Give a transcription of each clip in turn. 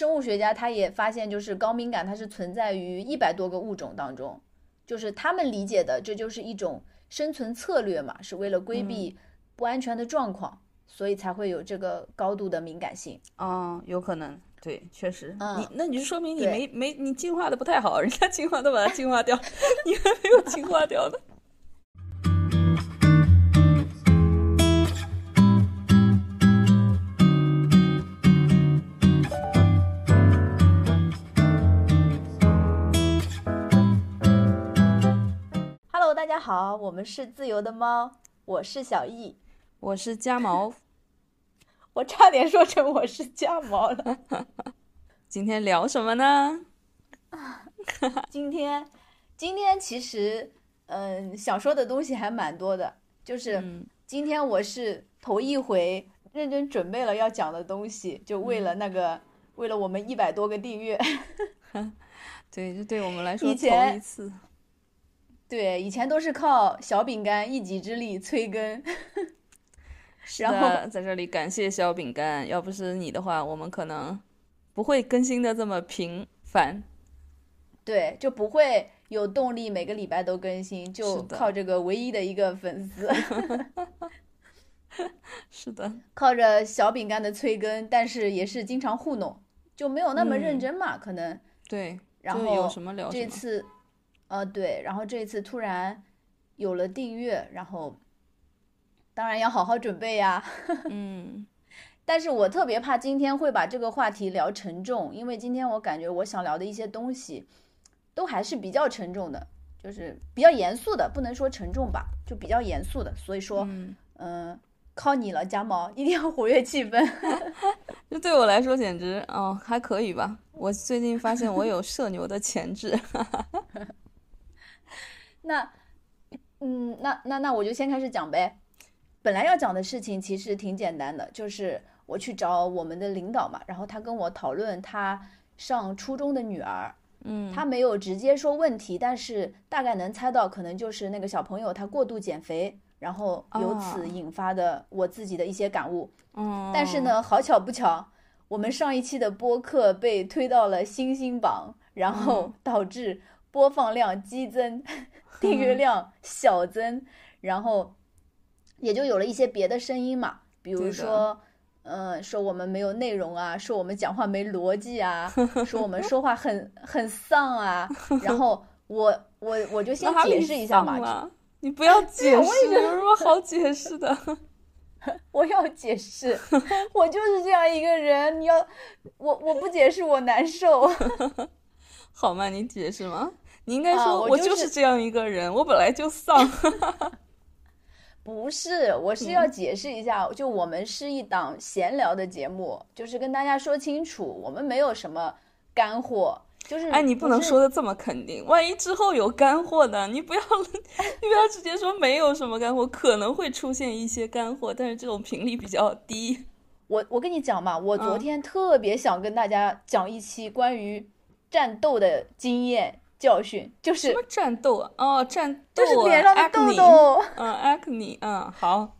生物学家他也发现，就是高敏感它是存在于一百多个物种当中，就是他们理解的这就是一种生存策略嘛，是为了规避不安全的状况，所以才会有这个高度的敏感性。哦，有可能，对，确实，嗯你那你就说明你没没你进化的不太好，人家进化都把它进化掉，你还没有进化掉呢。家好，我们是自由的猫，我是小易，我是家毛，我差点说成我是家毛了。今天聊什么呢？今天，今天其实，嗯，想说的东西还蛮多的，就是嗯今天我是头一回认真准备了要讲的东西，就为了那个，为了我们一百多个订阅。对，这对我们来说头以前一次。对，以前都是靠小饼干一己之力催更，是然后的，在这里感谢小饼干，要不是你的话，我们可能不会更新的这么频繁。对，就不会有动力每个礼拜都更新，就靠这个唯一的一个粉丝，是的，靠着小饼干的催更，但是也是经常糊弄，就没有那么认嗯真嘛，可能。对，然后有什么聊什么。这次，呃，对，然后这一次突然有了订阅，然后当然要好好准备呀。嗯，但是我特别怕今天会把这个话题聊沉重，因为今天我感觉我想聊的一些东西都还是比较沉重的，就是比较严肃的，不能说沉重吧，就比较严肃的。所以说，嗯嗯、靠你了，家猫，一定要活跃气氛。这对我来说简直哦还可以吧。我最近发现我有社牛的潜质。那，嗯，那那那我就先开始讲呗。本来要讲的事情其实挺简单的，就是我去找我们的领导嘛，然后他跟我讨论他上初中的女儿，嗯，他没有直接说问题，但是大概能猜到，可能就是那个小朋友他过度减肥，然后由此哦引发的我自己的一些感悟。嗯，但是呢，好巧不巧，我们上一期的播客被推到了星星榜，然后嗯。导致播放量激增，订阅量小增，然后也就有了一些别的声音嘛，比如说。嗯，说我们没有内容啊，说我们讲话没逻辑啊，说我们说话很很丧啊，然后我我我就先解释一下嘛你不要 解释，有什么好解释的？我要解释，我就是这样一个人，你要我我不解释我难受。好吗？你解释吗？你应该啊说，我我就是这样一个人，我本来就丧。不是，我是要解释一下，就我们是一档闲聊的节目，就是跟大家说清楚，我们没有什么干货，就是哎，你不能说的这么肯定，万一之后有干货呢？你不要，你不要直接说没有什么干货，可能会出现一些干货，但是这种频率比较低。我我跟你讲嘛，我昨嗯天特别想跟大家讲一期关于战斗的经验教训，就是什么战斗啊？哦，战斗就是啊脸上的痘痘。嗯，acne，嗯，好，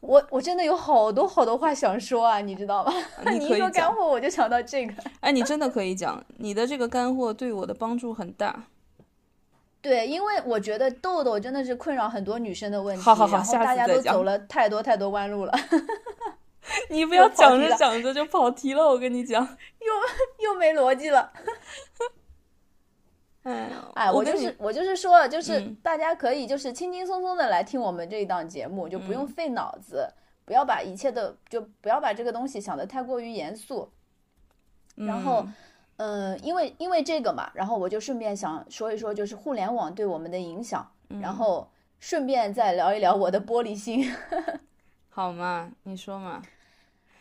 我我真的有好多好多话想说啊，你知道吗？你你一说干。货，我就想到这个。哎，你真的可以讲，你的这个干货对我的帮助很大。对，因为我觉得痘痘真的是困扰很多女生的问题，好好好下然后大家都走了太多太多弯路了，你不要讲着讲着就跑题了，我跟你讲。又又没逻辑了。哎，哎，我就是我就是说，就是嗯大家可以就是轻轻松松的来听我们这一档节目，就不用嗯费脑子，不要把一切的就不要把这个东西想的太过于严肃。然后，嗯嗯，因为因为这个嘛，然后我就顺便想说一说，就是互联网对我们的影响，然后顺便再聊一聊我的玻璃心。好嘛，你说嘛，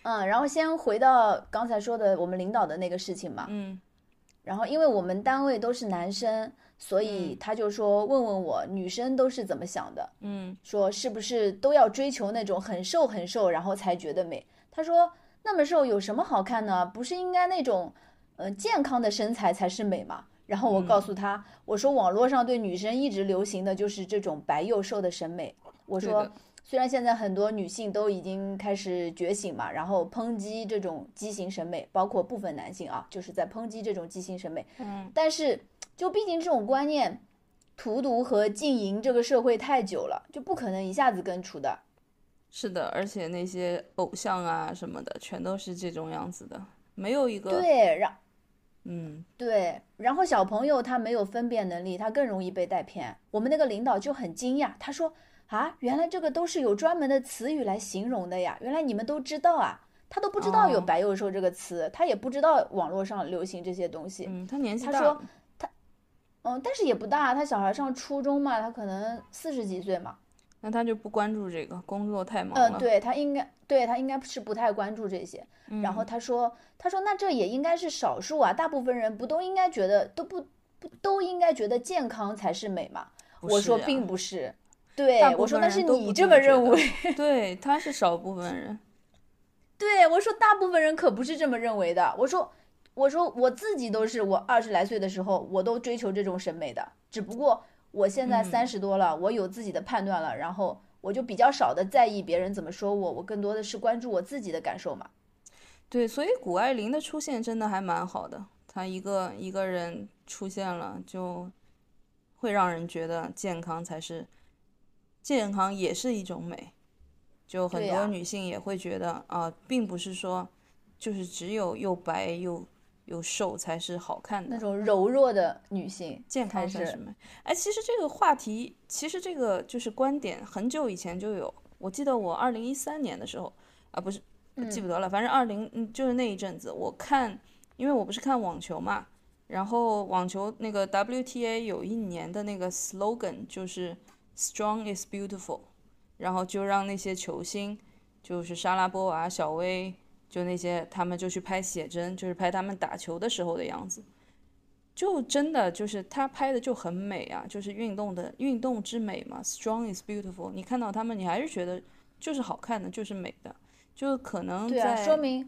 嗯，然后先回到刚才说的我们领导的那个事情嘛，嗯然后因为我们单位都是男生，所以他就说问问我女生都是怎么想的，嗯说是不是都要追求那种很瘦很瘦，然后才觉得美？他说那么瘦有什么好看呢？不是应该那种呃健康的身材才是美吗？然后我告诉他，我说网络上对女生一直流行的就是这种白又瘦的审美，我说虽然现在很多女性都已经开始觉醒嘛，然后抨击这种畸形审美，包括部分男性啊，就是在抨击这种畸形审美。嗯，但是就毕竟这种观念荼毒和浸淫这个社会太久了，就不可能一下子根除的。是的，而且那些偶像啊什么的，全都是这种样子的，没有一个对，然嗯对，然后小朋友他没有分辨能力，他更容易被带偏。我们那个领导就很惊讶，他说啊，原来这个都是有专门的词语来形容的呀，原来你们都知道啊。他都不知道有哦白幼瘦这个词，他也不知道网络上流行这些东西。嗯，他年纪大他说他嗯，但是也不大，他小孩上初中嘛，他可能四十几岁嘛。那他就不关注这个，工作太忙嗯，了。对他应该，对他应该是不太关注这些。嗯然后他说，他说那这也应该是少数啊，大部分人不都应该觉得都不不都应该觉得健康才是美嘛？我说并不是，对大部我说那是你这么认为，对，他是少部分人。对我说大部分人可不是这么认为的。我说我说我自己都是，我二十来岁的时候我都追求这种审美的，只不过我现在嗯三十多了，我有自己的判断了，然后我就比较少的在意别人怎么说我，我更多的是关注我自己的感受嘛。对，所以谷爱凌的出现真的还蛮好的，她一个一个人出现了，就会让人觉得健康才是，健康也是一种美。就很多女性也会觉得啊、并不是说就是只有又白又又瘦才是好看的那，种柔弱的女性健康才是美。哎，其实这个话题，其实这个就是观点，很久以前就有。我记得我二零一三年的时候，啊，不是记不得了，反正二零嗯，就是那一阵子，我看，因为我不是看网球嘛，然后网球那个 WTA 有一年的那个 slogan 就是 “Strong is beautiful”，然后就让那些球星，就是莎拉波娃、小威，就那些他们就去拍写真，就是拍他们打球的时候的样子。就真的就是他拍的就很美啊，就是运动的运动之美嘛，strong is beautiful。你看到他们，你还是觉得就是好看的，就是美的，就可能对啊，说明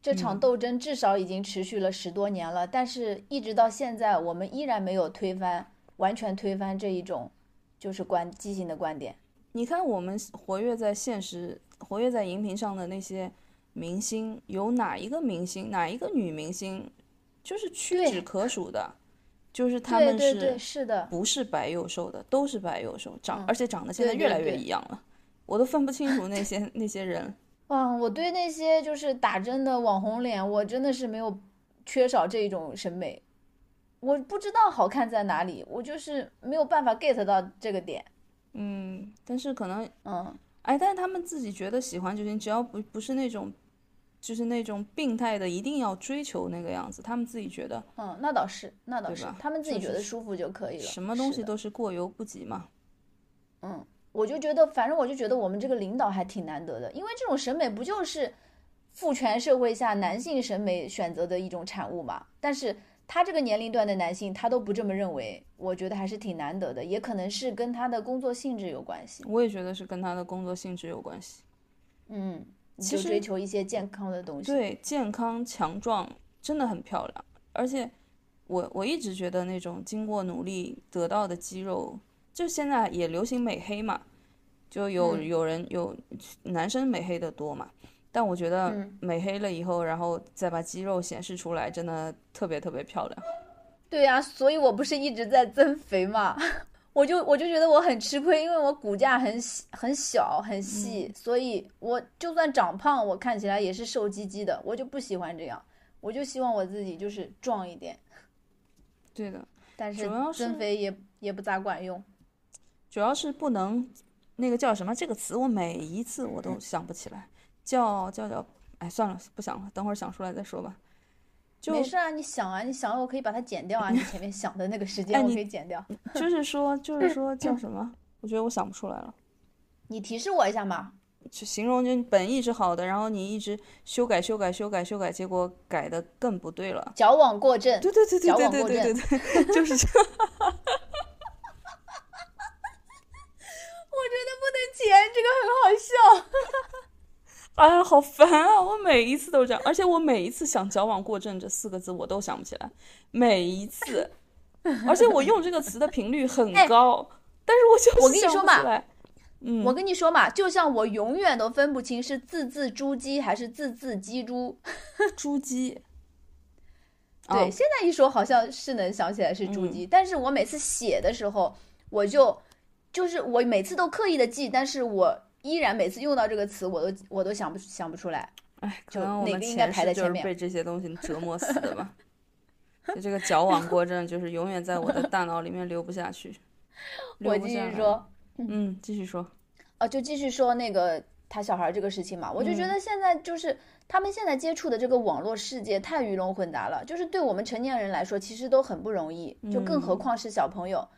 这场嗯斗争至少已经持续了十多年了，但是一直到现在，我们依然没有推翻，完全推翻这一种就是观畸形的观点。你看我们活跃在现实、活跃在荧屏上的那些明星，有哪一个明星，哪一个女明星，就是屈指可数的，就是他们对对对，是是的，不是白幼瘦的，都是白幼瘦，长、嗯而且长得现在越来越一样了，我都分不清楚那些那些人。哇，我对那些就是打针的网红脸，我真的是没有缺少这种审美。我不知道好看在哪里，我就是没有办法 get 到这个点。嗯，但是可能嗯，哎，但是他们自己觉得喜欢就行，只要不不是那种，就是那种病态的，一定要追求那个样子。他们自己觉得嗯，那倒是，那倒是，他们自己觉得舒服就可以了。什么东西都是过犹不及嘛。嗯，我就觉得，反正我就觉得我们这个领导还挺难得的，因为这种审美不就是父权社会下男性审美选择的一种产物嘛？但是他这个年龄段的男性，他都不这么认为，我觉得还是挺难得的，也可能是跟他的工作性质有关系。我也觉得是跟他的工作性质有关系。嗯，其实追求一些健康的东西。对，健康强壮真的很漂亮，而且我我一直觉得那种经过努力得到的肌肉，就现在也流行美黑嘛，就有、嗯有人有男生美黑的多嘛，但我觉得嗯。美黑了以后，然后再把肌肉显示出来，真的特别特别漂亮。对呀、所以我不是一直在增肥嘛，我就我就觉得我很吃亏，因为我骨架很很小很细，所以我就算长胖，我看起来也是瘦唧唧的，我就不喜欢这样，我就希望我自己就是壮一点，对的，但是增肥也也不咋管用。主要是不能那个叫什么这个词，我每一次我都想不起来，叫叫叫，哎，算了，不想了，等会儿想出来再说吧。就没事啊，你想啊，你想了我可以把它剪掉啊，你前面想的那个时 哎间我你可以剪掉。就是说，就是说 叫什么？我觉得我想不出来了。你提示我一下嘛。就形容就本意是好的，然后你一直修改、修改、修改、修改，结果改的更不对了。矫枉过正，对对对对矫对对对枉过正对对，就是这样。我觉得不能剪，这个很好笑。哎呀，好烦啊！我每一次都这样，而且我每一次想“矫枉过正”这四个字，我都想不起来，每一次。而且我用这个词的频率很哎高，但是我就是我跟你想说嘛不起来嗯，我跟你说嘛，就像我永远都分不清是字字珠玑还是字字鸡珠，珠玑。对，哦现在一说好像是能想起来是猪嗯，但是我每次写的时候，我就就是我每次都刻意的记，但是我依然每次用到这个词，我都我都想不想不出来。哎，可就能我们应该前排在前面被这些东西 折磨死的吧。就这个矫枉过正，就是永远在我的大脑里面留不下去。流我继续说，嗯，继续说。啊，就继续说那个他小孩这个事情嘛，我就觉嗯得现在就是他们现在接触的这个网络世界太鱼龙混杂了，就是对我们成年人来说其实都很不容易，就更何嗯况是小朋友。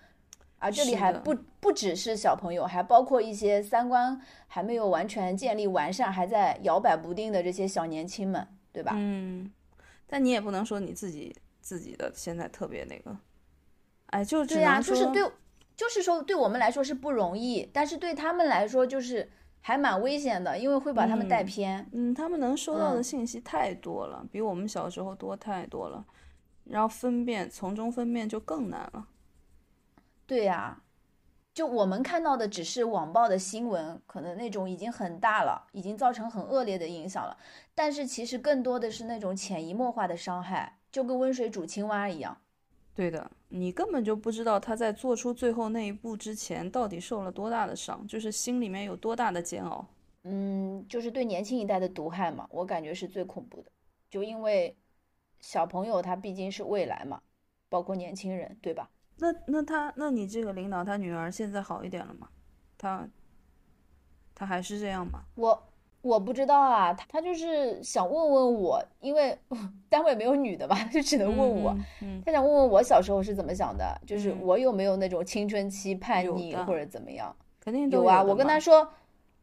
而这里还不不只是小朋友，还包括一些三观还没有完全建立完善，还在摇摆不定的这些小年轻们，对吧？嗯，但你也不能说你自己自己的现在特别那个，哎，就只对呀、就是对，就是说对我们来说是不容易，但是对他们来说就是还蛮危险的，因为会把他们带嗯偏。嗯，他们能收到的嗯信息太多了，比我们小时候多太多了，然后分辨从中分辨就更难了。对呀、就我们看到的只是网暴的新闻，可能那种已经很大了，已经造成很恶劣的影响了。但是其实更多的是那种潜移默化的伤害，就跟温水煮青蛙一样。对的，你根本就不知道他在做出最后那一步之前到底受了多大的伤，就是心里面有多大的煎熬。嗯，就是对年轻一代的毒害嘛，我感觉是最恐怖的。就因为小朋友他毕竟是未来嘛，包括年轻人，对吧？那那他，那你这个领导他女儿现在好一点了吗？他他还是这样吗？我我不知道啊，他他就是想问问我，因为 单位没有女的吧，就只能问我。嗯，嗯他想问问我小时候是怎么想的，就是嗯我有没有那种青春期叛逆或者怎么样？肯定都有啊，我跟他说，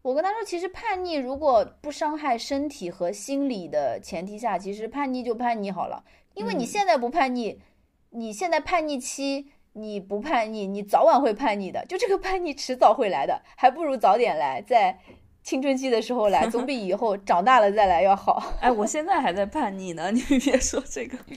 我跟他说，其实叛逆如果不伤害身体和心理的前提下，其实叛逆就叛逆好了，因为你嗯现在不叛逆，你现在叛逆期。你不叛逆，你早晚会叛逆的。就这个叛逆迟早会来的，还不如早点来，在青春期的时候来，总比以后长大了再来要好。哎，我现在还在叛逆呢，你别说这个。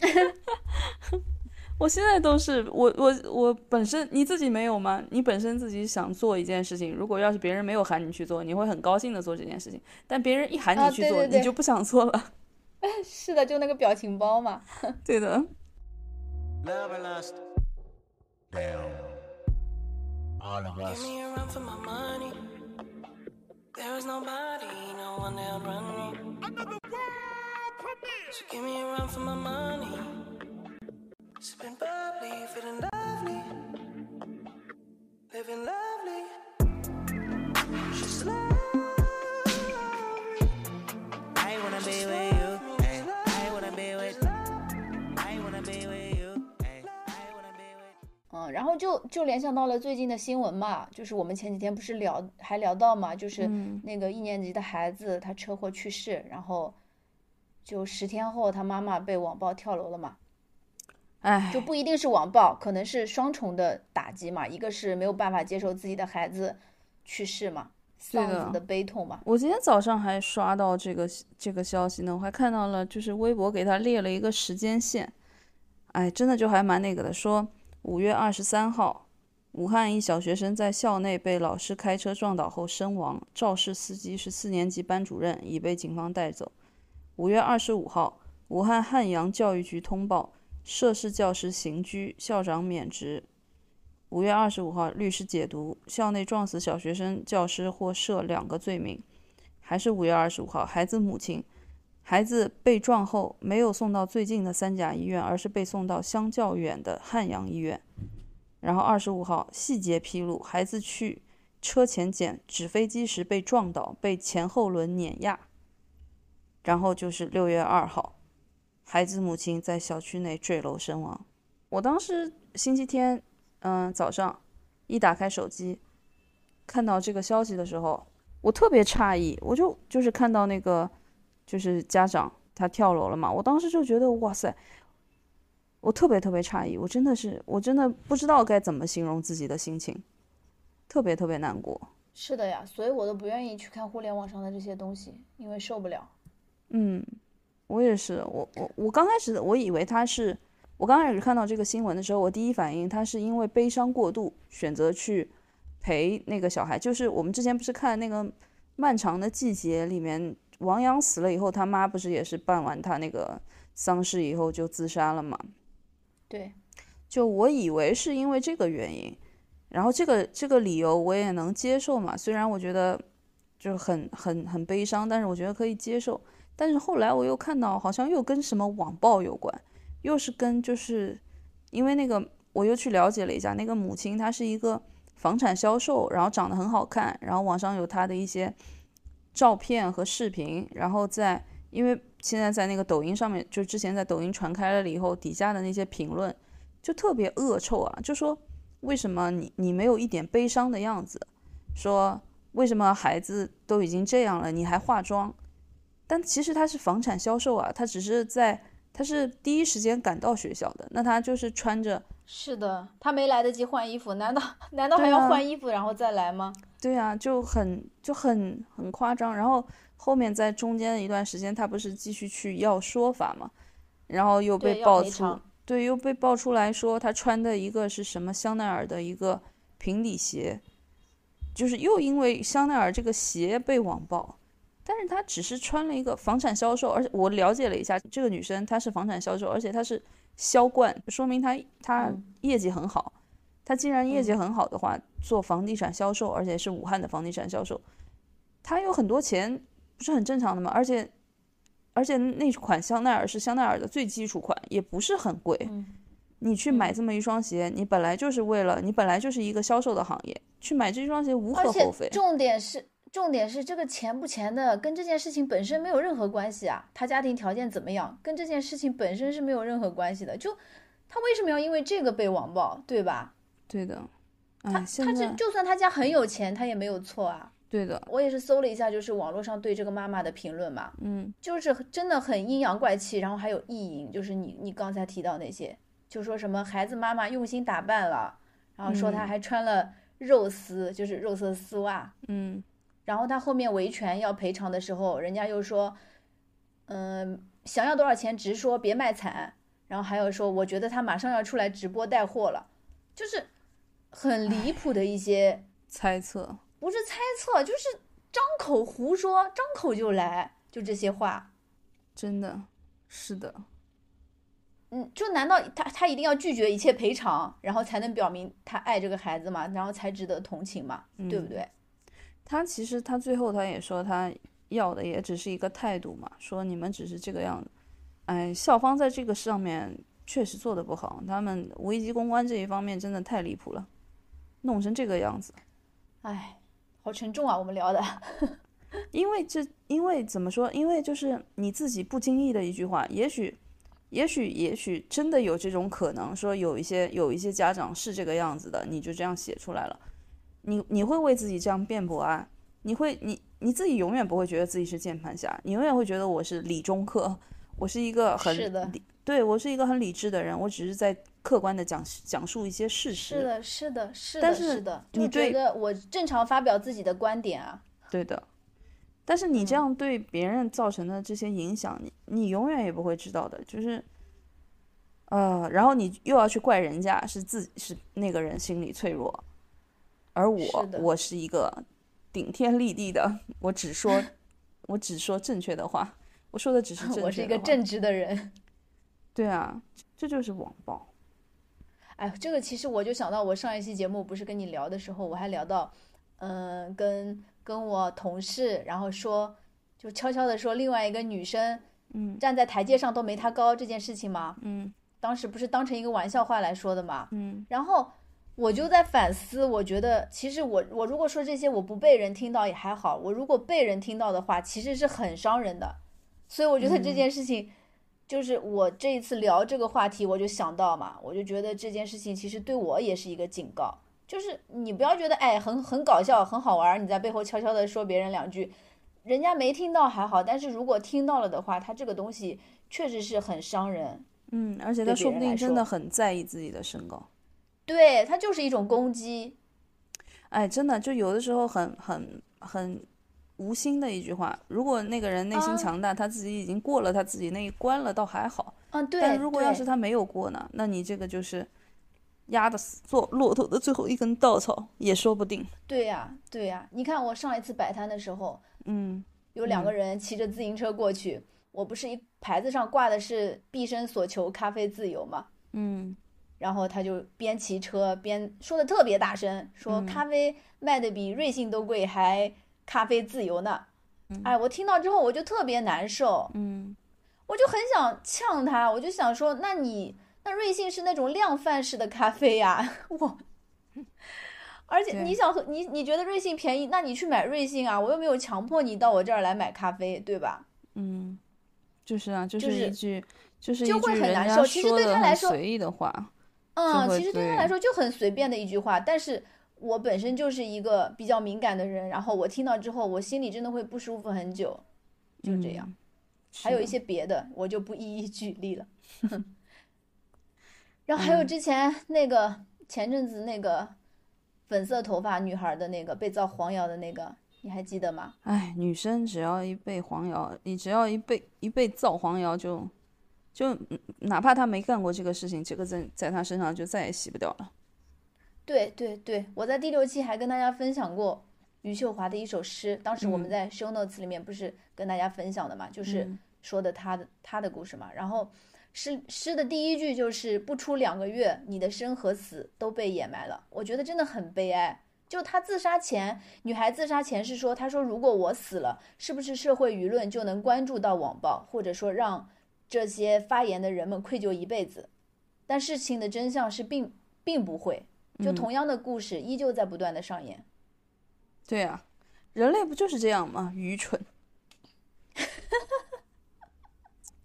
我现在都是我我我本身你自己没有吗？你本身自己想做一件事情，如果要是别人没有喊你去做，你会很高兴的做这件事情。但别人一喊啊你去做，对对对你就不想做了。是的，就那个表情包嘛。对的，Love and lust. Damn. All of us. Give me a run for my money. There is nobody, no one that'll run me. So give me a run for my money. Sipping bubbly, feeling lovely. Living lovely. 嗯，然后就就联想到了最近的新闻嘛，就是我们前几天不是聊还聊到嘛，就是嗯。那个一年级的孩子他车祸去世，然后就十天后他妈妈被网暴跳楼了嘛，哎就，不一定是网暴，可能是双重的打击嘛，一个是没有办法接受自己的孩子去世嘛，丧子的悲痛嘛，我今天早上还刷到这个这个消息呢，我还看到了，就是微博给他列了一个时间线，哎，真的就还蛮那个的，说五月二十三号，武汉一小学生在校内被老师开车撞倒后身亡，肇事司机是四年级班主任，已被警方带走。五月二十五号，武汉汉阳教育局通报涉事教师刑拘，校长免职。五月二十五号，律师解读校内撞死小学生教师或涉两个罪名。还是五月二十五号，孩子母亲，孩子被撞后没有送到最近的三甲医院，而是被送到相较远的汉阳医院。然后二十五号，细节披露，孩子去车前检纸飞机时被撞倒，被前后轮碾压。然后就是六月二号，孩子母亲在小区内坠楼身亡。我当时星期天，嗯，早上一打开手机，看到这个消息的时候，我特别诧异，我就就是看到那个就是家长他跳楼了嘛，我当时就觉得哇塞，我特别特别诧异，我真的是我真的不知道该怎么形容自己的心情，特别特别难过。是的呀，所以我都不愿意去看互联网上的这些东西，因为受不了。嗯，我也是，我我我刚开始我以为他是，我刚开始看到这个新闻的时候，我第一反应他是因为悲伤过度选择去陪那个小孩。就是我们之前不是看那个《漫长的季节》里面，王阳死了以后，他妈不是也是办完他那个丧事以后就自杀了嘛？对，就我以为是因为这个原因，然后这个这个理由我也能接受嘛。虽然我觉得就是很很很悲伤，但是我觉得可以接受。但是后来我又看到，好像又跟什么网暴有关，又是跟就是因为那个我又去了解了一下，那个母亲她是一个房产销售，然后长得很好看，然后网上有她的一些照片和视频，然后在因为现在在那个抖音上面，就之前在抖音传开了以后，底下的那些评论就特别恶臭啊，就说为什么你你没有一点悲伤的样子，说为什么孩子都已经这样了，你还化妆？但其实他是房产销售啊，他只是在他是第一时间赶到学校的，那他就是穿着是的，他没来得及换衣服，难道难道还要换衣服然后再来吗？对啊，就很就很很夸张。然后后面在中间的一段时间，他不是继续去要说法嘛，然后又被爆出对，又被爆出来说他穿的一个是什么香奈儿的一个平底鞋，就是又因为香奈儿这个鞋被网爆。但是他只是穿了一个房产销售，而且我了解了一下，这个女生她是房产销售，而且她是销冠，说明她她嗯业绩很好。她既然业绩很好的话，做房地产销售，而且是武汉的房地产销售，他有很多钱，不是很正常的吗？而且而且那款香奈儿是香奈儿的最基础款，也不是很贵。嗯你去买这么一双鞋，你本来就是为了你本来就是一个销售的行业，去买这双鞋无可厚非。重点是，重点是这个钱不钱的，跟这件事情本身没有任何关系啊。他家庭条件怎么样，跟这件事情本身是没有任何关系的。就他为什么要因为这个被网暴，对吧？对的，哎，他他这就算他家很有钱，他也没有错啊。对的，我也是搜了一下，就是网络上对这个妈妈的评论嘛，嗯，就是真的很阴阳怪气，然后还有意淫，就是你你刚才提到那些，就说什么孩子妈妈用心打扮了，然后说她嗯还穿了肉丝，就是肉色丝袜，嗯，然后她后面维权要赔偿的时候，人家又说，嗯，想要多少钱直说，别卖惨。然后还有说，我觉得她马上要出来直播带货了，就是很离谱的一些，猜测，不是猜测，就是张口胡说，张口就来，就这些话。真的是的，嗯，就难道他他一定要拒绝一切赔偿，然后才能表明他爱这个孩子嘛？然后才值得同情嘛？对不对？他其实他最后他也说他要的也只是一个态度嘛，说你们只是这个样子。哎，校方在这个上面确实做的不好，他们危机公关这一方面真的太离谱了，弄成这个样子。哎，好沉重啊，我们聊的。因为这，因为怎么说？因为就是你自己不经意的一句话，也许，也许，也许真的有这种可能，说有一些有一些家长是这个样子的，你就这样写出来了，你你会为自己这样辩驳啊？你会，你你自己永远不会觉得自己是键盘侠，你永远会觉得我是理中客，我是一个很对我是一个很理智的人，我只是在客观的讲讲述一些事实。是的，是的，是的，但是是的，你觉得我正常发表自己的观点啊。对的，但是你这嗯样对别人造成的这些影响，你你永远也不会知道的，就是，呃，然后你又要去怪人家是自己是那个人心理脆弱，而我是我是一个顶天立地的，我只说 我只说正确的话，我说的只是 正确的我是一个正直的人。对啊，这就是网暴，哎，这个其实我就想到，我上一期节目不是跟你聊的时候，我还聊到，嗯、跟跟我同事，然后说，就悄悄的说另外一个女生，嗯。站在台阶上都没她高这件事情嘛，嗯。当时不是当成一个玩笑话来说的嘛，嗯。然后我就在反思，我觉得其实我我如果说这些我不被人听到也还好，我如果被人听到的话，其实是很伤人的。所以我觉得这件事情，就是我这一次聊这个话题，我就想到嘛，我就觉得这件事情其实对我也是一个警告，就是你不要觉得哎很很搞笑很好玩，你在背后悄悄的说别人两句，人家没听到还好，但是如果听到了的话，他这个东西确实是很伤人。嗯，而且他说不定真的很在意自己的身高。对，他就是一种攻击。哎，真的，就有的时候很很很无心的一句话，如果那个人内心啊强大，他自己已经过了他自己那一关了，倒还好。嗯，对。但如果要是他没有过呢，那你这个就是压的死做骆驼的最后一根稻草也说不定。对呀、对呀、你看我上一次摆摊的时候，嗯有两个人骑着自行车过去，我不是一牌子上挂的是“毕生所求咖啡自由”嘛，嗯然后他就边骑车边说的特别大声，说咖啡卖的比瑞幸都贵，还咖啡自由呢。哎，我听到之后我就特别难受，嗯我就很想呛他，我就想说，那你那瑞幸是那种量贩式的咖啡呀，我。而且你想喝你你觉得瑞幸便宜，那你去买瑞幸啊，我又没有强迫你到我这儿来买咖啡，对吧？嗯，就是啊，就就是是一句就是就会很难受其实对他来说随意的话。嗯，其实对他来说就很随便的一句话，但是我本身就是一个比较敏感的人，然后我听到之后，我心里真的会不舒服很久，就这样。嗯还有一些别的，我就不一一举例了。然后还有嗯之前那个前阵子那个粉色头发女孩的那个被造黄谣的那个，你还记得吗？哎，女生只要一被黄谣，你只要一被一被造黄谣就，就嗯哪怕她没干过这个事情，这个在在她身上就再也洗不掉了。对对对，我在第六期还跟大家分享过余秀华的一首诗，当时我们嗯在 show notes 里面不是跟大家分享的嘛，就是嗯说的她的她的故事嘛。然后诗诗的第一句就是不出两个月，你的生和死都被掩埋了。我觉得真的很悲哀。就她自杀前，女孩自杀前是说，她说如果我死了，是不是社会舆论就能关注到网暴，或者说让这些发言的人们愧疚一辈子？但事情的真相是并并不会。就嗯同样的故事依旧在不断的上演。对啊，人类不就是这样吗？愚蠢。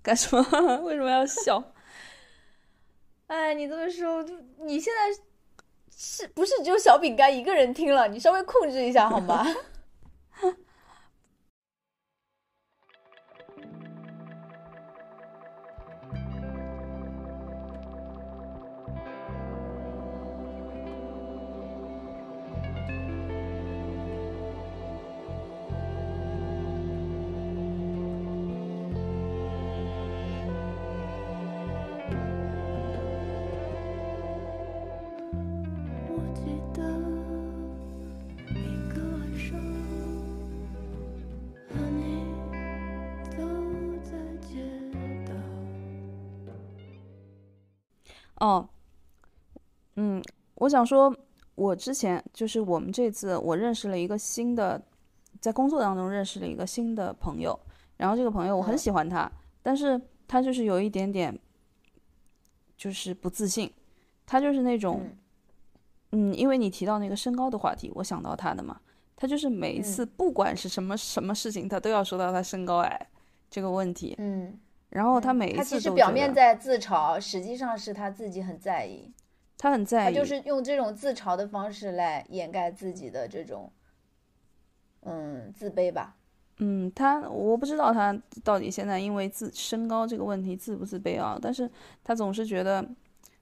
干什么？为什么要笑？哎，你这么说，就你现在是不是只有小饼干一个人听了？你稍微控制一下好吗？哦，嗯，我想说，我之前就是我们这次我认识了一个新的，在工作当中认识了一个新的朋友，然后这个朋友我很嗯。喜欢他，但是他就是有一点点，就是不自信，他就是那种，嗯。嗯，因为你提到那个身高的话题，我想到他的嘛，他就是每一次嗯。不管是什么什么事情，他都要说到他身高矮这个问题，嗯，然后他嗯每一他其实表面在自嘲，实际上是他自己很在意，他很在意，他就是用这种自嘲的方式来掩盖自己的这种，嗯，自卑吧。嗯，他我不知道他到底现在因为自身高这个问题自不自卑啊，但是他总是觉得，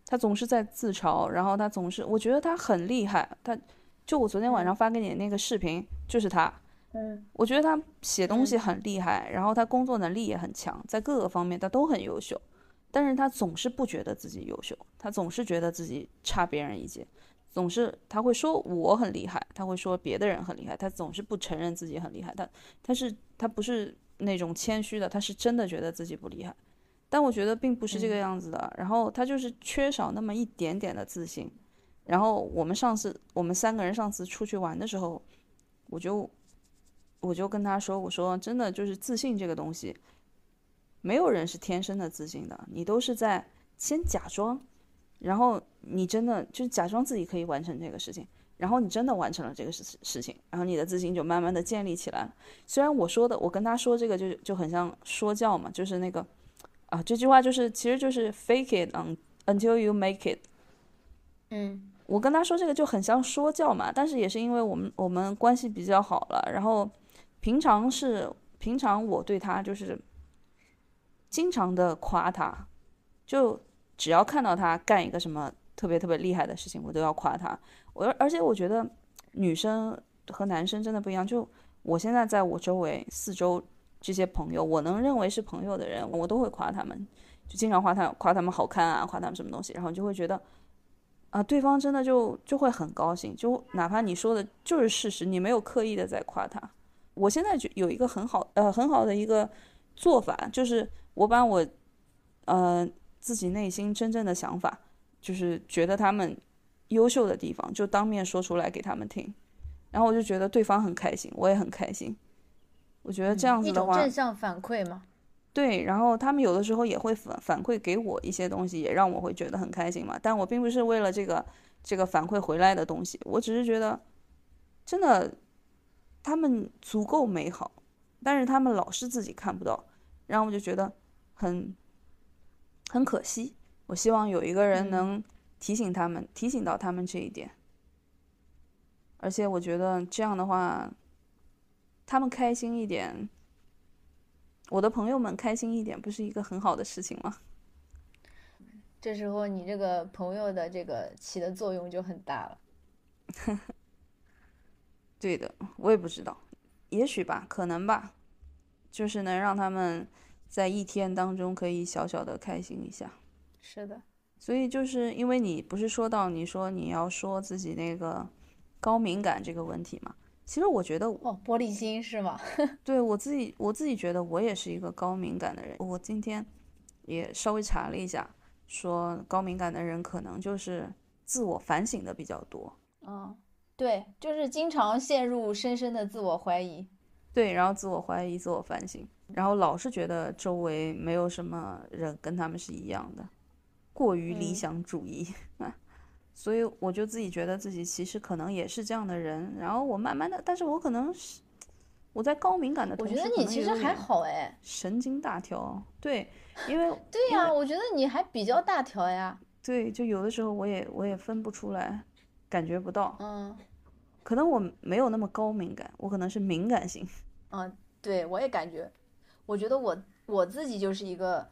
他总是在自嘲，然后他总是，我觉得他很厉害，他就我昨天晚上发给你的那个视频就是他，嗯。我觉得他写东西嗯。很厉害，然后他工作能力也很强，在各个方面他都很优秀，但是他总是不觉得自己优秀，他总是觉得自己差别人一截，总是他会说我很厉害，他会说别的人很厉害，他总是不承认自己很厉害，他他是他不是那种谦虚的，他是真的觉得自己不厉害，但我觉得并不是这个嗯。样子的，然后他就是缺少那么一点点的自信，然后我们上次我们三个人上次出去玩的时候，我就我就跟他说，我说真的就是自信这个东西，没有人是天生的自信的，你都是在先假装，然后你真的就是假装自己可以完成这个事情，然后你真的完成了这个事事情，然后你的自信就慢慢的建立起来了。虽然我说的，我跟他说这个就就很像说教嘛，就是那个啊，这句话就是其实就是 fake it un until you make it。嗯我跟他说这个就很像说教嘛，但是也是因为我们我们关系比较好了，然后平常是平常我对他就是经常的夸他，就只要看到他干一个什么特别特别厉害的事情，我都要夸他。我而且我觉得女生和男生真的不一样，就我现在在我周围四周这些朋友，我能认为是朋友的人，我都会夸他们，就经常夸他夸他们好看啊，夸他们什么东西，然后就会觉得。啊，对方真的就就会很高兴，就哪怕你说的就是事实，你没有刻意的在夸他。我现在就有一个很好呃很好的一个做法，就是我把我呃自己内心真正的想法，就是觉得他们优秀的地方，就当面说出来给他们听，然后我就觉得对方很开心，我也很开心。我觉得这样子的话，正向反馈嘛。对，然后他们有的时候也会反反馈给我一些东西，也让我会觉得很开心嘛。但我并不是为了这个这个反馈回来的东西，我只是觉得真的他们足够美好，但是他们老是自己看不到，然后我就觉得很很可惜。我希望有一个人嗯能提醒他们，提醒到他们这一点。而且我觉得这样的话，他们开心一点，我的朋友们开心一点，不是一个很好的事情吗？这时候你这个朋友的这个起的作用就很大了。对的，我也不知道，也许吧，可能吧，就是能让他们在一天当中可以小小的开心一下。是的，所以就是因为你不是说到你说你要说自己那个高敏感这个问题嘛？其实我觉得我哦，玻璃心是吗？对我自己，我自己觉得我也是一个高敏感的人。我今天也稍微查了一下，说高敏感的人可能就是自我反省的比较多，嗯，对，就是经常陷入深深的自我怀疑。对，然后自我怀疑、自我反省，然后老是觉得周围没有什么人跟他们是一样的，过于理嗯想主义。所以我就自己觉得自己其实可能也是这样的人，然后我慢慢的，但是我可能是我在高敏感的我同时，觉得你其实还，好哎。神经大条。对，因为 对呀、我觉得你还比较大条呀。对，就有的时候我也我也分不出来，感觉不到，嗯可能我没有那么高敏感，我可能是敏感型。嗯，对我也感觉，我觉得我我自己就是一个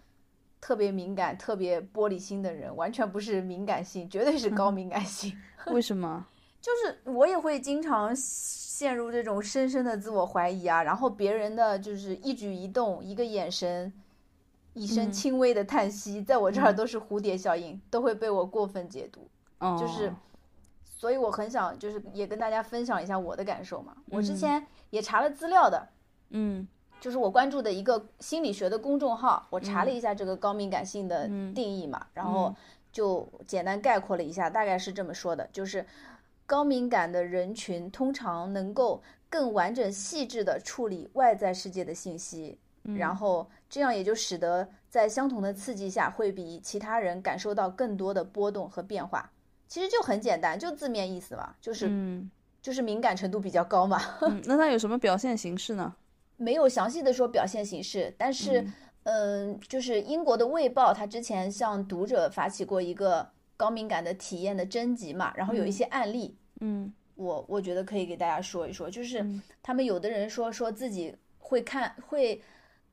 特别敏感、特别玻璃心的人，完全不是敏感性，绝对是高敏感性。为什么？就是我也会经常陷入这种深深的自我怀疑啊，然后别人的就是一举一动、一个眼神、一声嗯轻微的叹息，在我这儿都是蝴蝶效应，都会被我过分解读。哦，就是，所以我很想就是也跟大家分享一下我的感受嘛。我之嗯。前也查了资料的，嗯。就是我关注的一个心理学的公众号，我查了一下这个高敏感性的嗯。定义嘛，然后嗯就简单概括了一下，大概是这么说的，就是高敏感的人群通常能够更完整细致地处理外在世界的信息，嗯。然后这样也就使得在相同的刺激下，会比其他人感受到更多的波动和变化。其实就很简单，就字面意思嘛，就是、嗯就是敏感程度比较高嘛。嗯，那它有什么表现形式呢？没有详细的说表现形式，但是，嗯、就是英国的《卫报》它之前向读者发起过一个高敏感的体验的征集嘛，然后有一些案例，嗯我我觉得可以给大家说一说，就是嗯他们有的人说说自己会看会，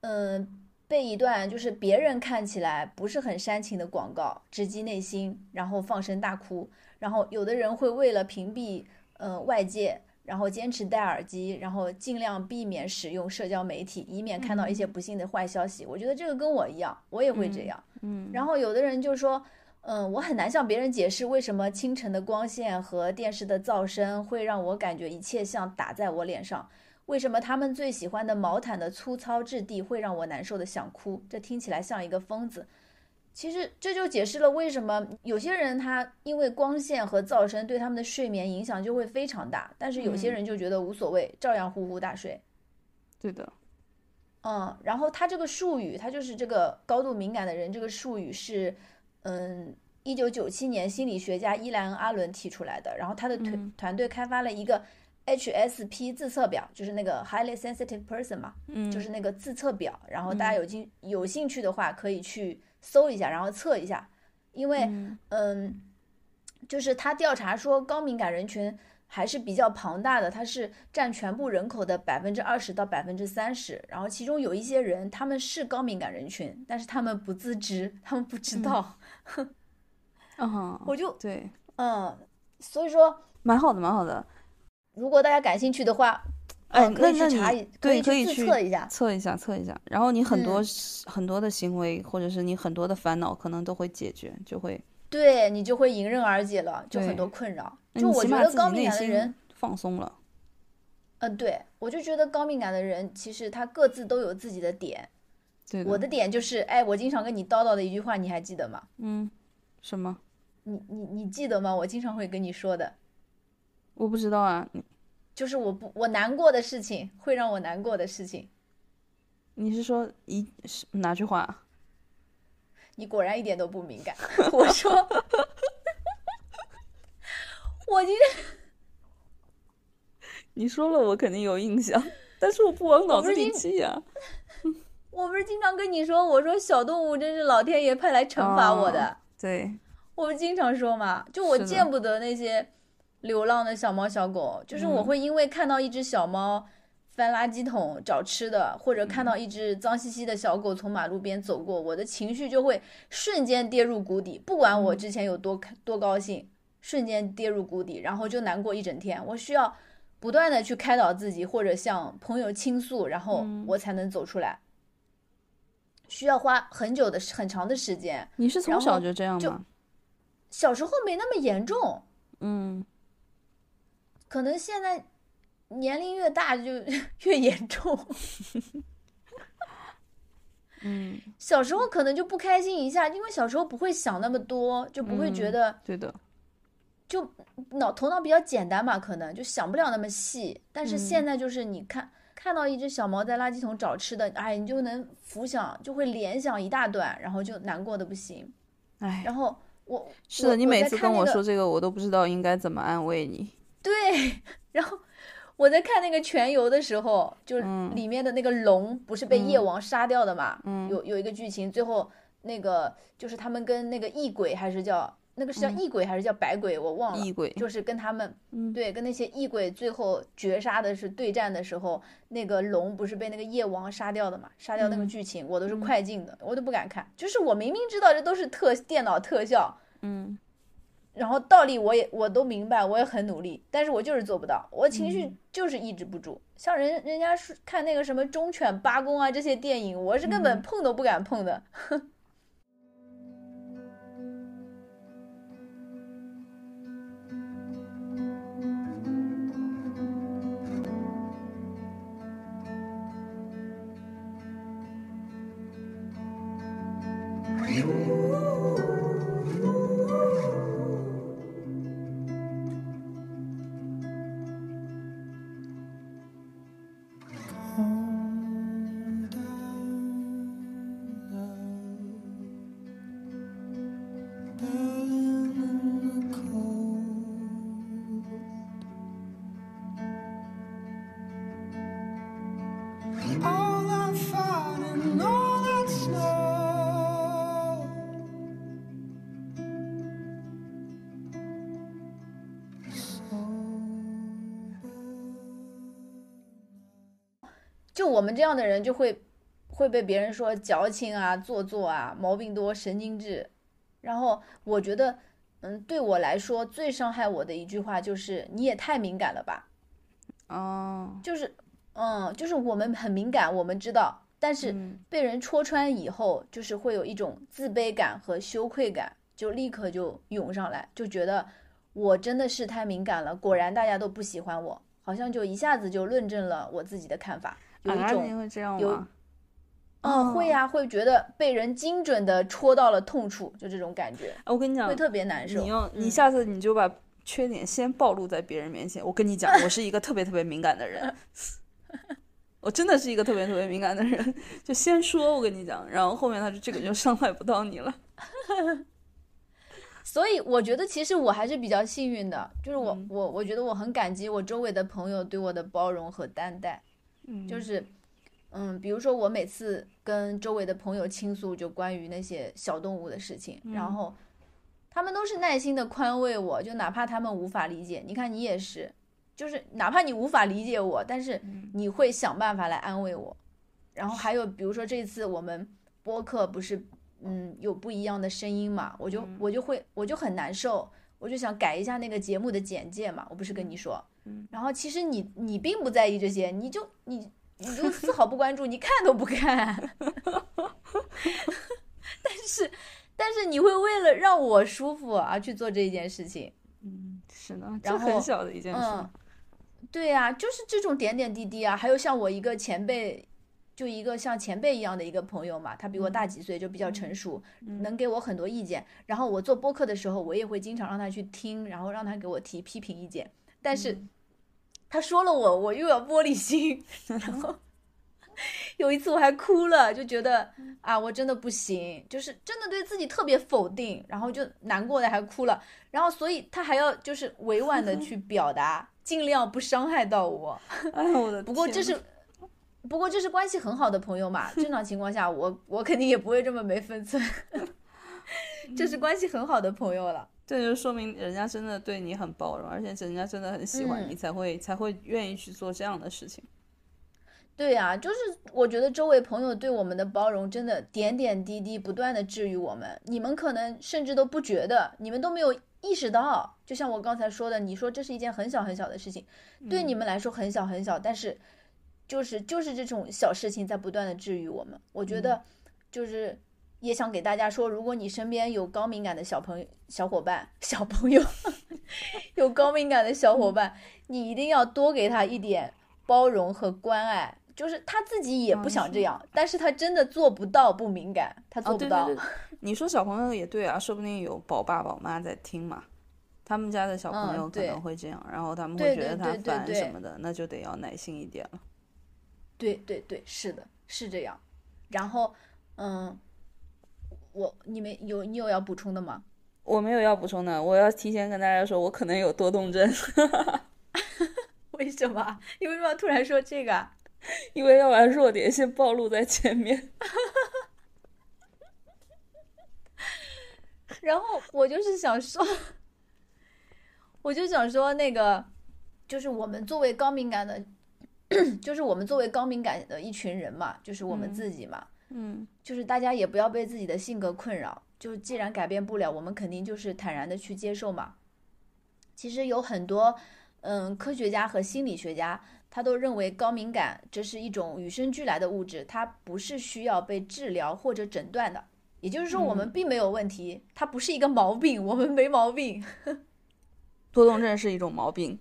嗯、被一段就是别人看起来不是很煽情的广告直击内心，然后放声大哭，然后有的人会为了屏蔽呃外界。然后坚持戴耳机，然后尽量避免使用社交媒体，以免看到一些不幸的坏消息。我觉得这个跟我一样，我也会这样。嗯然后有的人就说，嗯，我很难向别人解释为什么清晨的光线和电视的噪声会让我感觉一切像打在我脸上，为什么他们最喜欢的毛毯的粗糙质地会让我难受的想哭？这听起来像一个疯子。其实这就解释了为什么有些人他因为光线和噪声对他们的睡眠影响就会非常大，但是有些嗯人就觉得无所谓，照样呼呼大睡。对的，嗯，然后他这个术语，他就是这个高度敏感的人，这个术语是，嗯，一九九七年心理学家伊莱恩·阿伦提出来的，然后他的团、嗯团队开发了一个 HSP 自测表，就是那个 Highly Sensitive Person 嘛，嗯就是那个自测表，然后大家有兴有兴趣的话可以去搜一下，然后测一下，因为嗯嗯，就是他调查说高敏感人群还是比较庞大的，它是占全部人口的百分之二十到百分之三十。然后其中有一些人他们是高敏感人群，但是他们不自知，他们不知道。嗯，我就对，嗯，所以说蛮好的，蛮好的。如果大家感兴趣的话，哎，嗯可那那你以去查一，对，以可以去自测一下。测一下，测一下。然后你很多嗯很多的行为，或者是你很多的烦恼，可能都会解决，就会对你就会迎刃而解了，就很多困扰。就我觉得高敏感的人，放松了。嗯，对我就觉得高敏感的人其实他各自都有自己的点。对的，我的点就是，哎，我经常跟你叨叨的一句话，你还记得吗？嗯，什么？你你你记得吗？我经常会跟你说的，我不知道啊，就是我不我难过的事情，会让我难过的事情。你是说一是哪句话？你果然一点都不敏感。我说，我今天 你说了，我肯定有印象，但是我不往脑子里记呀、我不是经常跟你说，我说小动物真是老天爷派来惩罚我的。哦对，我不经常说嘛，就我见不得那些流浪的小猫小狗，就是我嗯会因为看到一只小猫翻垃圾桶找吃的，或者看到嗯一只脏兮兮的小狗从马路边走过，我的情绪就会瞬间跌入谷底，不管我嗯之前有多开多高兴，瞬间跌入谷底，然后就难过一整天。我需要不断的去开导自己，或者向朋友倾诉，然后嗯我才能走出来。需要花很久的很长的时间，你是从小就这样吗？小时候没那么严重，嗯，可能现在年龄越大就 越严重。嗯，小时候可能就不开心一下，因为小时候不会想那么多，就不会觉嗯得对的，就脑头脑比较简单嘛，可能就想不了那么细。但是现在就是你看看到一只小猫在垃圾桶找吃的，哎，你就能浮想，就会联想一大段，然后就难过的不行。哎，然后我是的，你每次跟我，说这个，我都不知道应该怎么安慰你。对，然后我在看那个全游的时候，就是嗯里面的那个龙不是被夜嗯王杀掉的嘛？嗯有有一个剧情，最后那个就是他们跟那个异鬼还是叫那个是叫嗯异鬼还是叫白鬼，我忘了。异鬼，就是跟他们，嗯对，跟那些异鬼最后绝杀的是对战的时候，那个龙不是被那个夜王杀掉的嘛？杀掉那个嗯剧情，我都是快进的，我都不敢看。就是我明明知道这都是特电脑特效，嗯，然后道理我也我都明白，我也很努力，但是我就是做不到，我情绪嗯就是抑制不住。像人人家是看那个什么忠犬八公啊这些电影，我是根本嗯碰都不敢碰的。们这样的人就会会被别人说矫情啊、做作啊、毛病多、神经质。然后我觉得，嗯，对我来说最伤害我的一句话就是“你也太敏感了吧”。哦，就是，嗯，就是我们很敏感，我们知道，但是嗯。被人戳穿以后，就是会有一种自卑感和羞愧感，就立刻就涌上来，就觉得我真的是太敏感了，果然大家都不喜欢我，好像就一下子就论证了我自己的看法，有一啊，种你会这样有吗？嗯，会哦呀、会觉得被人精准的戳到了痛处，就这种感觉，哎我跟你讲会，特别难受。你要你嗯下次你就把缺点先暴露在别人面前。我跟你讲，我是一个特别特别敏感的人，我真的是一个特别特别敏感的人。就先说，我跟你讲，然后后面他就这个就伤害不到你了。所以我觉得其实我还是比较幸运的，就是我、嗯我我觉得我很感激我周围的朋友对我的包容和担待，嗯就是，嗯，比如说我每次跟周围的朋友倾诉就关于那些小动物的事情，然嗯。后他们都是耐心的宽慰我，就哪怕他们无法理解，你看你也是，就是哪怕你无法理解我，但是嗯。你会想办法来安慰我。然后还有比如说这次我们播客不是嗯有不一样的声音嘛，我就我就会我就很难受，我就想改一下那个节目的简介嘛，我不是跟你说，嗯然后其实你你并不在意这些，你就你你就丝毫不关注，你看都不看，但是但是你会为了让我舒服而去做这一件事情。嗯是的，这然后很小的一件事。嗯，对呀、就是这种点点滴滴啊，还有像我一个前辈，就一个像前辈一样的一个朋友嘛，他比我大几岁，就比较成熟，能给我很多意见。然后我做播客的时候，我也会经常让他去听，然后让他给我提批评意见。但是他说了我，我又要玻璃心，然后。有一次我还哭了，就觉得啊，我真的不行，就是真的对自己特别否定，然后就难过的还哭了，然后所以他还要就是委婉的去 表达，尽量不伤害到我。哎呦，我的不过这是，不过这是关系很好的朋友嘛，正常情况下我我肯定也不会这么没分寸，这是关系很好的朋友了。这就说明人家真的对你很包容，而且人家真的很喜欢嗯你，才会才会愿意去做这样的事情。对呀、就是我觉得周围朋友对我们的包容，真的点点滴滴不断的治愈我们。你们可能甚至都不觉得，你们都没有意识到。就像我刚才说的，你说这是一件很小很小的事情，对你们来说很小很小，但是就是就是这种小事情在不断的治愈我们。我觉得就是也想给大家说，如果你身边有高敏感的小朋友、小伙伴、小朋友，有高敏感的小伙伴，你一定要多给他一点包容和关爱。就是他自己也不想这样，但是他真的做不到不敏感，他哦，做不到。对对对，你说小朋友也对啊，说不定有宝爸宝妈在听嘛，他们家的小朋嗯友可能会这样，然后他们会觉得他烦什么的，那就得要耐心一点了。对对对，是的，是这样。然后，嗯，我你们有你有要补充的吗？我没有要补充的，我要提前跟大家说，我可能有多动症，为什么？你为什么要突然说这个啊？因为要把弱点先暴露在前面。然后我就是想说，我就想说那个，就是我们作为高敏感的，就是我们作为高敏感的一群人嘛，就是我们自己嘛，嗯就是大家也不要被自己的性格困扰，就既然改变不了，我们肯定就是坦然的去接受嘛。其实有很多，嗯，科学家和心理学家，他都认为高敏感这是一种与生俱来的物质，它不是需要被治疗或者诊断的。也就是说，我们并没有问题，它不是一个毛病，我们没毛病。多动症是一种毛病，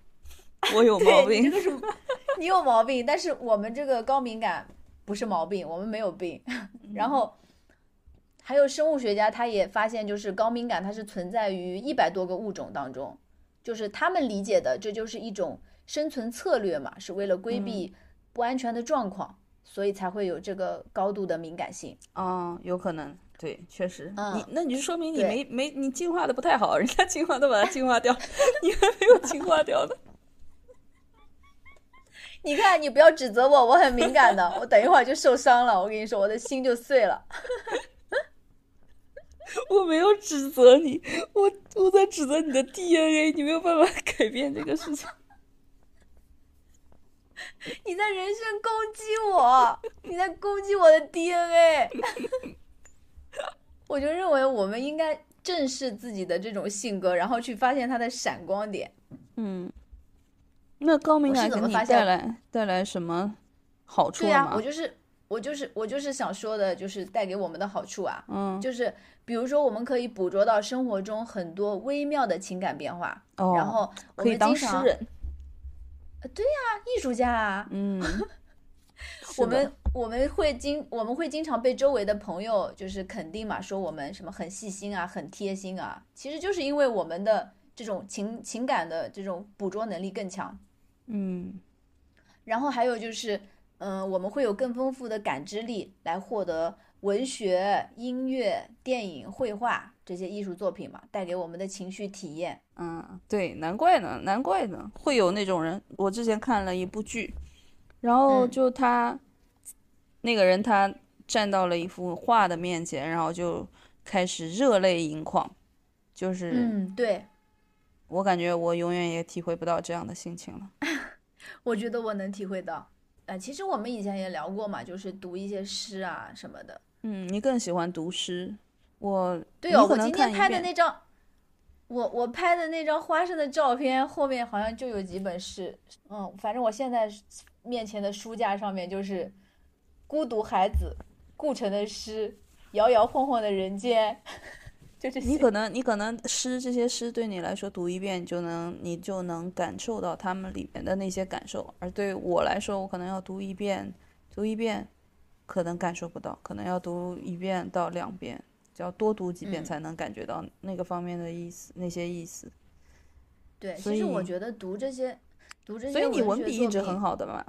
我有毛病。你这个是，你有毛病，但是我们这个高敏感不是毛病，我们没有病。然后还有生物学家他也发现，就是高敏感它是存在于一百多个物种当中，就是他们理解的这就是一种生存策略嘛，是为了规避不安全的状况，所以才会有这个高度的敏感性。啊、有可能，对，确实，嗯你那你就说明你没没你进化的不太好，人家进化都把它进化掉，你还没有进化掉呢。你看，你不要指责我，我很敏感的，我等一会儿就受伤了，我跟你说，我的心就碎了。我没有指责你，我我在指责你的 DNA，你没有办法改变这个事情。你在人身攻击我，你在攻击我的 DNA。我就认为我们应该正视自己的这种性格，然后去发现它的闪光点。嗯，那高敏感给你怎么发来带来什么好处对呀？我就是我就是我就是想说的，就是带给我们的好处啊，嗯，就是比如说我们可以捕捉到生活中很多微妙的情感变化，哦然后我可以当诗人。艺术家啊，嗯，我们我们会经我们会经常被周围的朋友就是肯定嘛，说我们什么很细心啊，很贴心啊，其实就是因为我们的这种情情感的这种捕捉能力更强。嗯然后还有就是，嗯、我们会有更丰富的感知力来获得文学、音乐、电影、绘画这些艺术作品嘛，带给我们的情绪体验。嗯，对，难怪呢，难怪呢，会有那种人。我之前看了一部剧，然后嗯就他、那个人他站到了一幅画的面前，然后就开始热泪盈眶，就是、嗯，对，我感觉我永远也体会不到这样的心情了。我觉得我能体会到。呃，其实我们以前也聊过嘛，就是读一些诗啊什么的。嗯，你更喜欢读诗，我对哦，我今天拍的那张，我我拍的那张花生的照片后面好像就有几本诗，嗯，反正我现在面前的书架上面就是《孤独孩子》顾城的诗，《摇摇晃晃的人间》，就这些。你可能你可能诗这些诗对你来说读一遍就能你就能感受到他们里面的那些感受，而对我来说，我可能要读一遍，读一遍，可能感受不到，可能要读一遍到两遍，就要多读几遍嗯才能感觉到那个方面的意思，那些意思。对，所其实我觉得读这些读这些所以你文笔一直很好的嘛。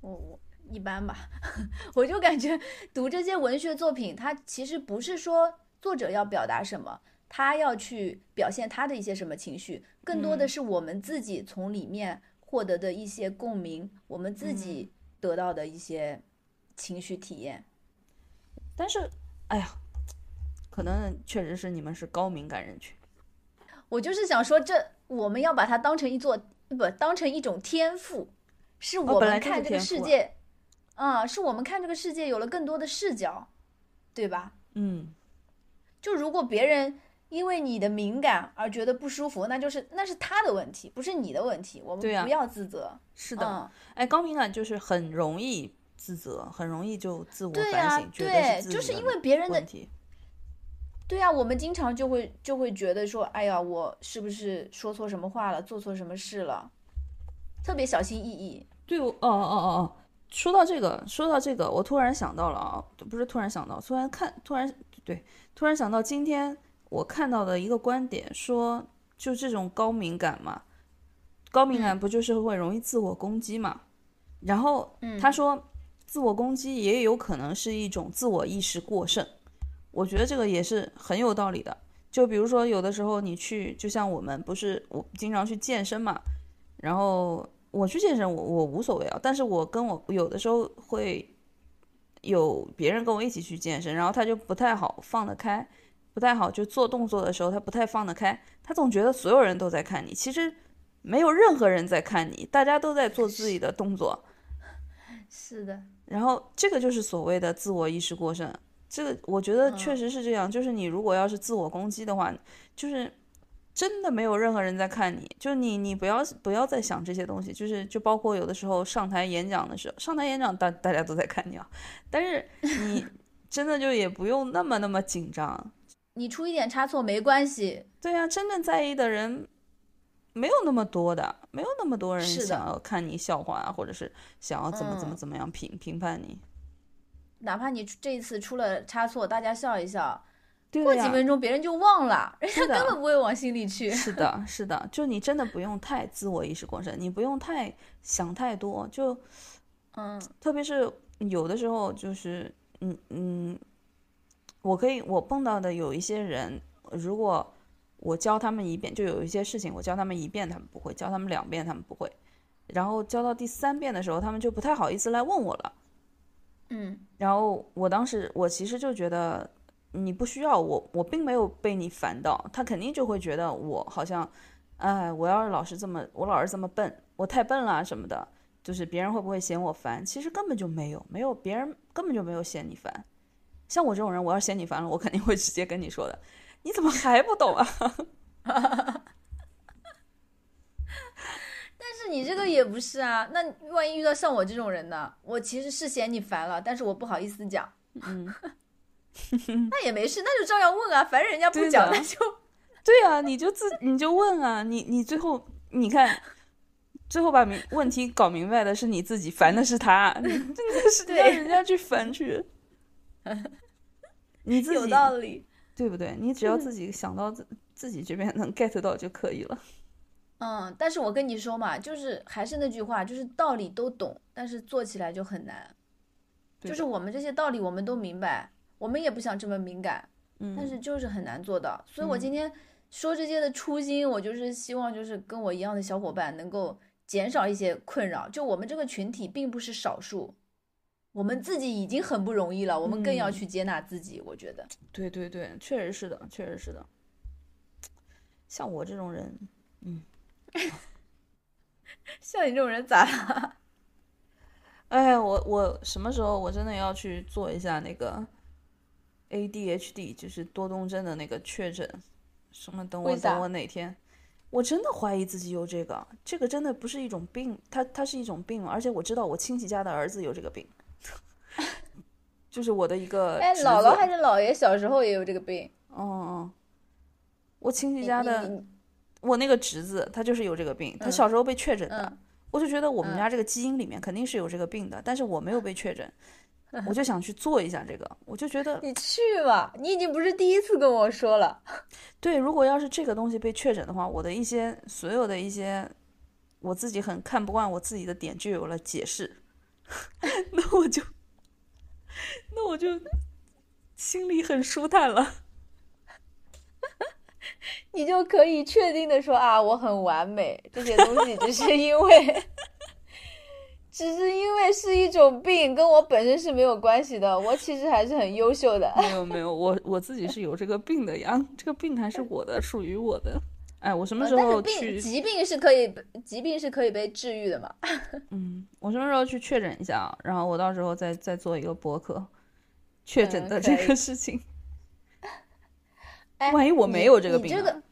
我我一般吧，我就感觉读这些文学作品，它其实不是说作者要表达什么，他要去表现他的一些什么情绪，更多的嗯是我们自己从里面获得的一些共鸣，我们自己嗯得到的一些情绪体验。但是，哎呀，可能确实是你们是高敏感人群。我就是想说，这我们要把它当成一座不当成一种天赋，是我们看这个世界，啊、是我们看这个世界有了更多的视角，对吧？嗯，就如果别人因为你的敏感而觉得不舒服，那就是那是他的问题，不是你的问题，我们不要自责。是的。嗯，哎，高敏感就是很容易自责，很容易就自我反省，觉得对是因为别人的问题。对呀、我们经常就会就会觉得说，哎呀，我是不是说错什么话了，做错什么事了，特别小心翼翼。对，我哦哦哦哦，说到这个，说到这个，我突然想到了啊，不是突然想到，突然看，突然对，突然想到今天我看到的一个观点，说就这种高敏感嘛，高敏感不就是会容易自我攻击嘛？然后他说，自我攻击也有可能是一种自我意识过剩，我觉得这个也是很有道理的。就比如说，有的时候你去，就像我们不是我经常去健身嘛，然后我去健身我我无所谓啊，但是我跟我有的时候会有别人跟我一起去健身，然后他就不太好放得开，不太好就做动作的时候他不太放得开，他总觉得所有人都在看你，其实没有任何人在看你，大家都在做自己的动作，是的，然后这个就是所谓的自我意识过剩。这个我觉得确实是这样，就是你如果要是自我攻击的话，就是真的没有任何人在看你，就你你不要不要再想这些东西，就是就包括有的时候上台演讲的时候，上台演讲大大家都在看你啊，但是你 真的就也不用那么那么紧张，你出一点差错没关系。对啊，真正在意的人没有那么多的，没有那么多人想要看你笑话啊，或者是想要怎么怎么嗯怎么样评评判你。哪怕你这一次出了差错，大家笑一笑，过几分钟别人就忘了，人家根本不会往心里去。是的，是的，就你真的不用太自我意识过剩，你不用太想太多，就嗯特别是有的时候就是，嗯嗯，我可以我碰到的有一些人，如果我教他们一遍，就有一些事情我教他们一遍他们不会，教他们两遍他们不会，然后教到第三遍的时候，他们就不太好意思来问我了。嗯然后我当时我其实就觉得你不需要我，我并没有被你烦到，他肯定就会觉得我好像，哎，我要是老是这么，我老是这么笨，我太笨了什么的，就是别人会不会嫌我烦？其实根本就没有，没有别人根本就没有嫌你烦。像我这种人，我要嫌你烦了，我肯定会直接跟你说的，你怎么还不懂啊？但是你这个也不是啊，那万一遇到像我这种人呢？我其实是嫌你烦了，但是我不好意思讲。嗯，那也没事，那就照样问啊，反正人家不讲，那就 对啊，你就自你就问啊，你你最后你看，最后把明问题搞明白的是你自己，烦的是他，真的是对让人家去烦去。你自己有道理。对不对？你只要自己想到自自己这边能 get 到就可以了。嗯，但是我跟你说嘛，就是还是那句话，就是道理都懂，但是做起来就很难。就是我们这些道理我们都明白，我们也不想这么敏感，嗯，但是就是很难做到。所以我嗯今天说这些的初心，我就是希望就是跟我一样的小伙伴能够减少一些困扰。就我们这个群体并不是少数，我们自己已经很不容易了，我们更要嗯去接纳自己。我觉得，对对对，确实是的，确实是的。像我这种人，嗯 像你这种人咋了？哎，我我什么时候我真的要去做一下那个 ADHD，就是多动症的那个确诊？什么？等我等我哪天？我真的怀疑自己有这个，这个真的不是一种病，它它是一种病，而且我知道我亲戚家的儿子有这个病。就是我的一个哎，姥姥还是姥爷小时候也有这个病。哦哦，我亲戚家的我那个侄子，他就是有这个病，他嗯小时候被确诊的。嗯我就觉得我们嗯家这个基因里面肯定是有这个病的，但是我没有被确诊，我就想去做一下这个，我就觉得你去吧，你已经不是第一次跟我说了。对，如果要是这个东西被确诊的话，我的一些所有的一些我自己很看不惯我自己的点就有了解释，那我就那我就心里很舒坦了。你就可以确定的说啊，我很完美，这些东西只是因为，只是因为是一种病，跟我本身是没有关系的。我其实还是很优秀的。没有 没有，我我自己是有这个病的呀，这个病还是我的，属于我的。哎，我什么时候去病？疾病是可以，疾病是可以被治愈的嘛？嗯，我什么时候去确诊一下啊？然后我到时候再再做一个博客，确诊嗯的这个事情。哎，万一我没有这个病呢你这个，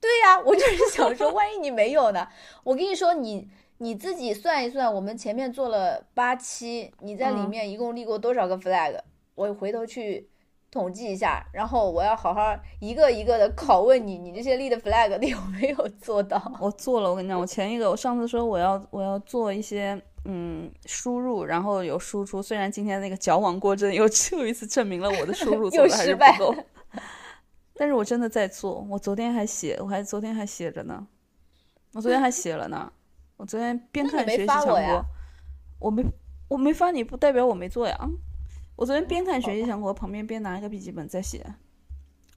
对呀、我就是想说，万一你没有呢？我跟你说，你你自己算一算，我们前面做了八期，你在里嗯面一共立过多少个 flag？、我回头去统计一下，然后我要好好一个一个的拷问你，你这些立的 flag 你有没有做到？我做了，我跟你讲，我前一个，我上次说我要我要做一些嗯输入，然后有输出。虽然今天那个矫枉过正又又一次证明了我的输入 做又的还是失败不够，但是我真的在做。我昨天还写，我还昨天还写着呢，我昨天还写了呢。我昨天边看学习强国发我，我没我没发你，不代表我没做呀。我昨天边看学习强国，旁边边拿一个笔记本在写。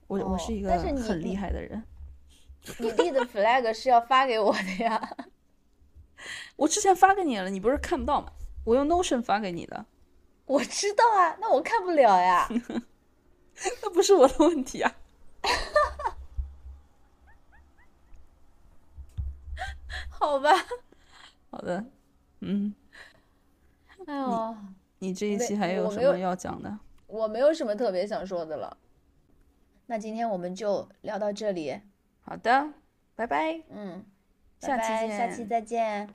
我我哦是一个很厉害的人。你立的 flag 是要发给我的呀？我之前发给你了，你不是看不到吗？我用 Notion 发给你的，我知道啊，那我看不了呀。那不是我的问题啊。好吧，好的，嗯，哎呦，你这一期还有什么要讲的？我没有什么特别想说的了。那今天我们就聊到这里，好的，拜拜。嗯，下期拜拜下期再见。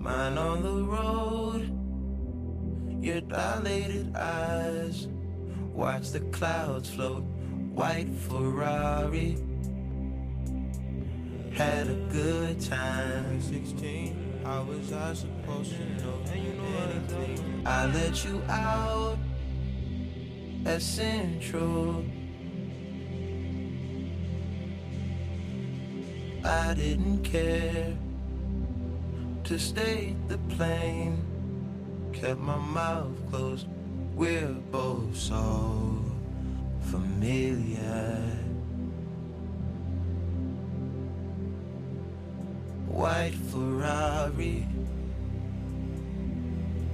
Mine on the road, your dilated eyes. Watch the clouds float, white Ferrari. Had a good time. 16, how was I supposed to know anything? I let you out at Central. I didn't care to stay the plane. Kept my mouth closed. We're both so familiar. White Ferrari.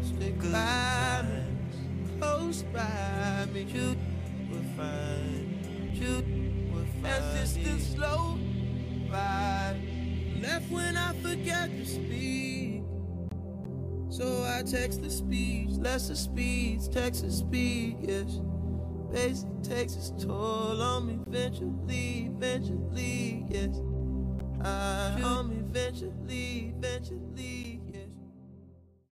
Stick by me, close by me. You will find, you will find. As distance slow by. Left when I forget to speak. So I text the speech, lesser speeds, Texas speed, yes. Basic takes its toll on me eventually, eventually, yes. I on me eventually, eventually.